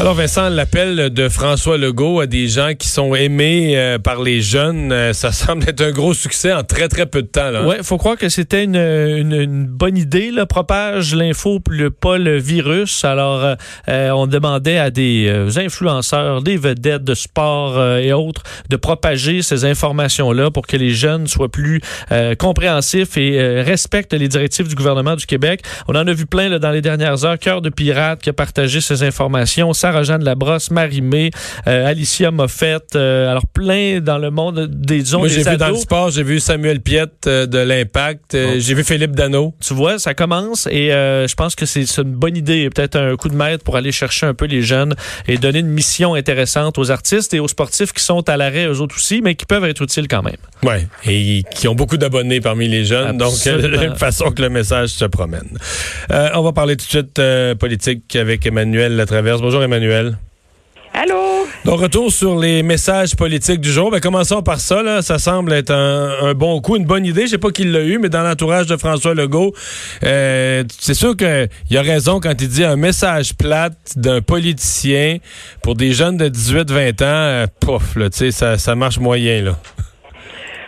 Alors Vincent, l'appel de François Legault à des gens qui sont aimés euh, par les jeunes, euh, ça semble être un gros succès en très très peu de temps. Ouais, faut croire que c'était une, une, une bonne idée. Là. Propage l'info, pas le virus. Alors, euh, on demandait à des influenceurs, des vedettes de sport et autres de propager ces informations-là pour que les jeunes soient plus compréhensifs et respectent les directives du gouvernement du Québec. On en a vu plein là, dans les dernières heures. Cœur de pirate qui a partagé ces informations. Sarah-Jeanne Labrosse, Marie-Mé, euh, Alicia Moffett, euh, alors plein dans le monde des Moi, j'ai vu dans le sport, j'ai vu Samuel Piette euh, de l'Impact, j'ai vu Philippe Dano. Tu vois, ça commence et je pense que c'est une bonne idée, peut-être un coup de maître pour aller chercher un peu les jeunes et donner une mission intéressante aux artistes et aux sportifs qui sont à l'arrêt, eux autres aussi, mais qui peuvent être utiles quand même. Oui, et qui ont beaucoup d'abonnés parmi les jeunes, Absolument. donc de la même façon que le message se promène. on va parler tout de suite politique avec Emmanuel Latraverse. Bonjour Emmanuel. Allô? Donc, retour sur les messages politiques du jour. Ben, commençons par ça. Là. Ça semble être un, bon coup, une bonne idée. Je sais pas qui l'a eu, mais dans l'entourage de François Legault, euh, c'est sûr qu'il a raison quand il dit un message plate d'un politicien pour des jeunes de 18-20 ans. Euh, pouf, là, ça, ça marche moyen. là.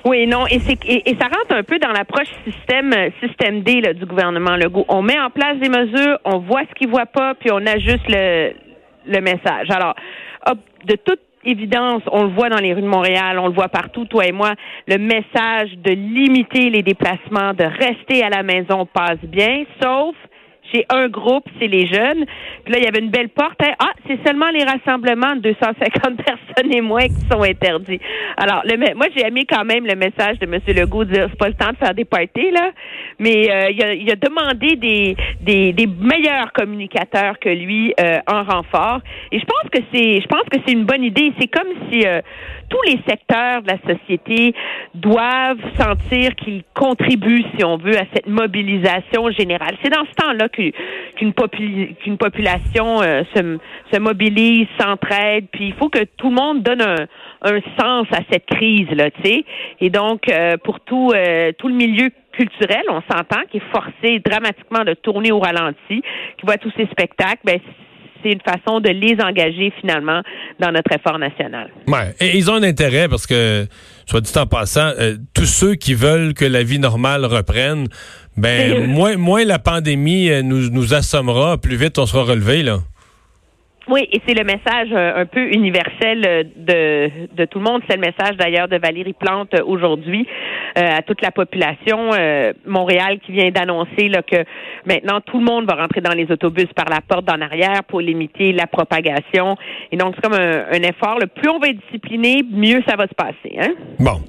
Oui, non, et, c'est, et, ça rentre un peu dans l'approche système système D là, du gouvernement Legault. On met en place des mesures, on voit ce qu'il voit pas, puis on ajuste le, le message. Alors, de toute évidence, on le voit dans les rues de Montréal, on le voit partout, toi et moi, le message de limiter les déplacements, de rester à la maison passe bien, sauf chez un groupe, c'est les jeunes. Puis là, il y avait une belle porte. Hein. Ah, c'est seulement les rassemblements de 250 personnes et moins qui sont interdits. Alors, le, moi, j'ai aimé quand même le message de M. Legault dire c'est pas le temps de faire des parties, là. Mais euh, il, a, il, a, demandé des, des, des, meilleurs communicateurs que lui euh, en renfort. Et je pense que c'est je pense que c'est une bonne idée. C'est comme si euh, tous les secteurs de la société doivent sentir qu'ils contribuent, si on veut, à cette mobilisation générale. C'est dans ce temps-là qu'une population euh, se, mobilise, s'entraide, puis il faut que tout le monde donne un, sens à cette crise-là, tu sais. Et donc, euh, pour tout, euh, tout le milieu culturel, on s'entend, qui est forcé dramatiquement de tourner au ralenti, qui voit tous ces spectacles, ben, c'est une façon de les engager finalement dans notre effort national. Ouais, et ils ont un intérêt parce que, soit dit en passant, tous ceux qui veulent que la vie normale reprenne, ben moins, moins la pandémie euh, nous, nous assommera, plus vite on sera relevé là. Oui, et c'est le message euh, un peu universel euh, de, tout le monde. C'est le message d'ailleurs de Valérie Plante euh, aujourd'hui à toute la population. Montréal qui vient d'annoncer que maintenant tout le monde va rentrer dans les autobus par la porte d'en arrière pour limiter la propagation. Et donc c'est comme un, effort. Plus on va être discipliné, mieux ça va se passer. Hein? Bon,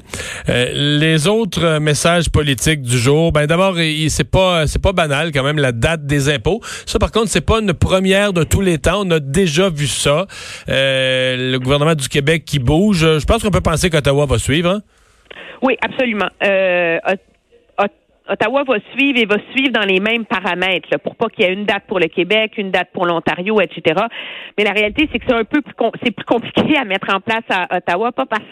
les autres messages politiques du jour. Ben d'abord, c'est pas c'est pas banal quand même la date des impôts. Ça par contre c'est pas une première de tous les temps. Déjà vu ça. Euh, le gouvernement du Québec qui bouge. Je pense qu'on peut penser qu'Ottawa va suivre. Hein? Oui, absolument. Euh, Ottawa va suivre et va suivre dans les mêmes paramètres pour pas qu'il y ait une date pour le Québec, une date pour l'Ontario, etc. Mais la réalité, c'est que c'est un peu plus c'est plus compliqué à mettre en place à Ottawa, pas parce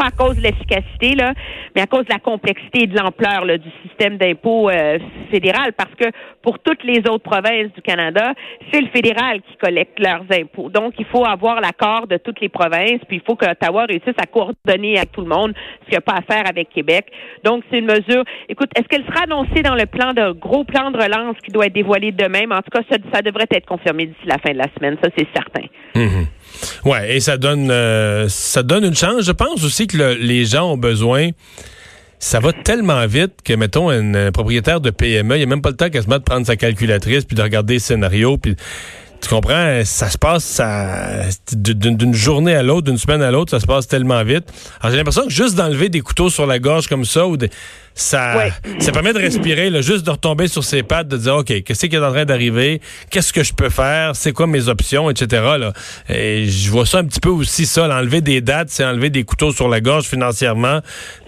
pas à cause de l'efficacité, là, mais à cause de la complexité et de l'ampleur du système d'impôt euh, fédéral, parce que pour toutes les autres provinces du Canada, c'est le fédéral qui collecte leurs impôts. Donc, il faut avoir l'accord de toutes les provinces, puis il faut qu'Ottawa réussisse à coordonner avec tout le monde, ce qu'il n'y a pas à faire avec Québec. Donc, c'est une mesure. Écoute, est-ce qu'elle sera annoncée dans le plan de gros plan de relance qui doit être dévoilé demain? Mais en tout cas, ça, devrait être confirmé d'ici la fin de la semaine, ça c'est certain. Mm-hmm. Ouais, et ça donne euh, ça donne une chance. Je pense aussi les gens ont besoin. Ça va tellement vite que, mettons, un, propriétaire de PME, il n'y a même pas le temps quasiment de prendre sa calculatrice puis de regarder les scénarios. Puis, tu comprends? Ça se passe ça, d'une journée à l'autre, d'une semaine à l'autre, ça se passe tellement vite. Alors, j'ai l'impression que juste d'enlever des couteaux sur la gorge comme ça ou ça, ça permet de respirer, là, juste de retomber sur ses pattes, de dire, OK, qu'est-ce qui est en train d'arriver? Qu'est-ce que je peux faire? C'est quoi mes options? Etc. Là. Et je vois ça un petit peu aussi, ça, enlever des dates, c'est enlever des couteaux sur la gorge financièrement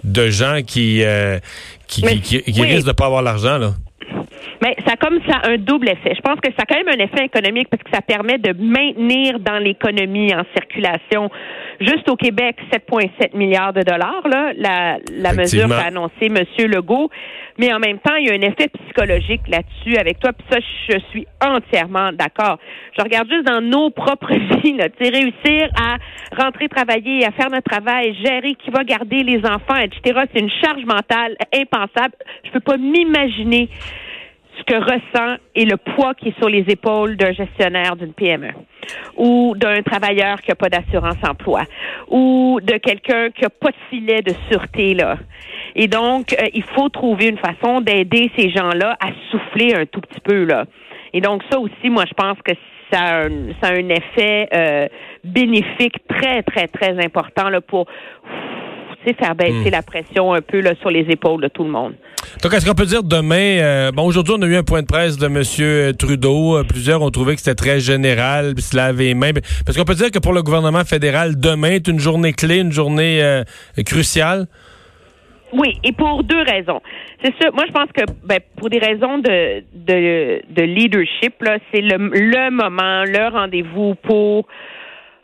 de gens qui, euh, qui, qui, risquent de pas avoir l'argent. là. Mais ça a comme ça un double effet. Je pense que ça a quand même un effet économique parce que ça permet de maintenir dans l'économie en circulation, juste au Québec, 7,7 milliards de dollars, là, la, la mesure qu'a annoncé M. Legault. Mais en même temps, il y a un effet psychologique là-dessus avec toi. Puis ça, je suis entièrement d'accord. Je regarde juste dans nos propres vies, là, réussir à rentrer travailler, à faire notre travail, gérer qui va garder les enfants, etc. C'est une charge mentale impensable. Je peux pas m'imaginer ce que ressent et le poids qui est sur les épaules d'un gestionnaire d'une PME ou d'un travailleur qui n'a pas d'assurance emploi ou de quelqu'un qui n'a pas de filet de sûreté là. Et donc, euh, il faut trouver une façon d'aider ces gens-là à souffler un tout petit peu là. Et donc ça aussi, moi, je pense que ça a un, ça a un effet euh, bénéfique très, très, très important là, pour faire baisser hmm. la pression un peu là, sur les épaules de tout le monde. Donc, est-ce qu'on peut dire demain, euh, bon, aujourd'hui, on a eu un point de presse de M. Trudeau. Euh, plusieurs ont trouvé que c'était très général, puis se laver les mains. Parce qu'on peut dire que pour le gouvernement fédéral, demain est une journée clé, une journée euh, cruciale? Oui, et pour deux raisons. C'est sûr, moi je pense que ben, pour des raisons de, de, de leadership, c'est le, le moment, le rendez-vous pour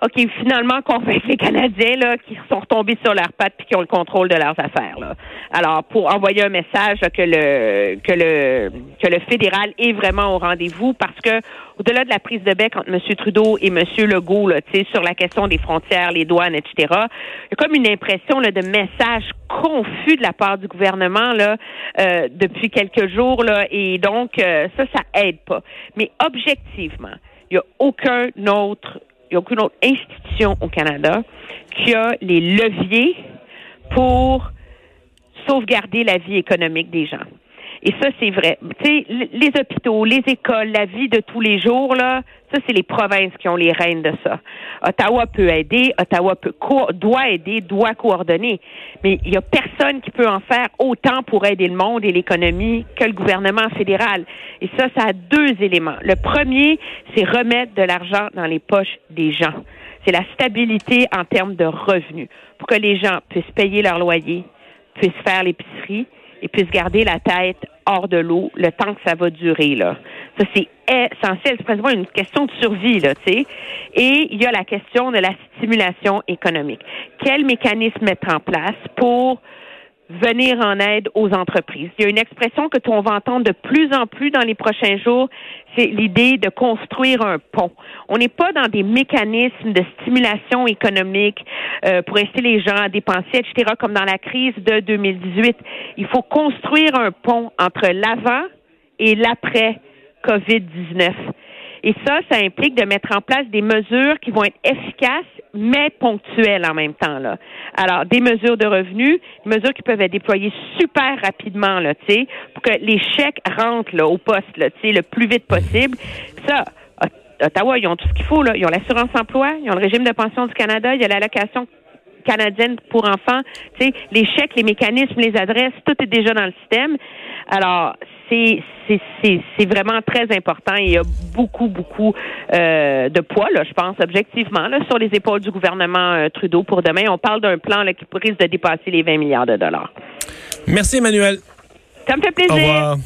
OK, finalement convaincre les Canadiens là, qui sont retombés sur leurs pattes puis qui ont le contrôle de leurs affaires. Là. Alors, pour envoyer un message que le que le que le fédéral est vraiment au rendez-vous parce que au-delà de la prise de bec entre M. Trudeau et M. Legault, là, sur la question des frontières, les douanes, etc., il y a comme une impression là, de message confus de la part du gouvernement là, euh, depuis quelques jours. Là, et donc, euh, ça, ça aide pas. Mais objectivement, il n'y a aucun autre n'y a aucune autre institution au Canada qui a les leviers pour sauvegarder la vie économique des gens. Et ça, c'est vrai. Tu sais, les hôpitaux, les écoles, la vie de tous les jours, là, ça, c'est les provinces qui ont les rênes de ça. Ottawa peut aider, Ottawa peut doit aider, doit coordonner. Mais il n'y a personne qui peut en faire autant pour aider le monde et l'économie que le gouvernement fédéral. Et ça, ça a deux éléments. Le premier, c'est remettre de l'argent dans les poches des gens. C'est la stabilité en termes de revenus pour que les gens puissent payer leur loyer, puissent faire l'épicerie, et puissent garder la tête hors de l'eau le temps que ça va durer. Là. Ça, c'est essentiel. C'est presque une question de survie, là, tu sais. Et il y a la question de la stimulation économique. Quel mécanisme mettre en place pour venir en aide aux entreprises. Il y a une expression que on va entendre de plus en plus dans les prochains jours, c'est l'idée de construire un pont. On n'est pas dans des mécanismes de stimulation économique euh, pour inciter les gens à dépenser, etc., comme dans la crise de 2018. Il faut construire un pont entre l'avant et l'après COVID-19. Et ça, ça implique de mettre en place des mesures qui vont être efficaces, mais ponctuelles en même temps. Là. Alors, des mesures de revenus, des mesures qui peuvent être déployées super rapidement, là, pour que les chèques rentrent là, au poste, là, le plus vite possible. Ça, Ottawa, ils ont tout ce qu'il faut. Là. Ils ont l'assurance emploi, ils ont le régime de pension du Canada, il y a l'allocation canadienne pour enfants. Tu sais, les chèques, les mécanismes, les adresses, tout est déjà dans le système. Alors, c'est vraiment très important il y a beaucoup, beaucoup euh, de poids, là, je pense, objectivement, là, sur les épaules du gouvernement euh, Trudeau pour demain. On parle d'un plan là, qui risque de dépasser les 20 milliards de dollars. Merci, Emmanuel. Ça me fait plaisir. Au revoir.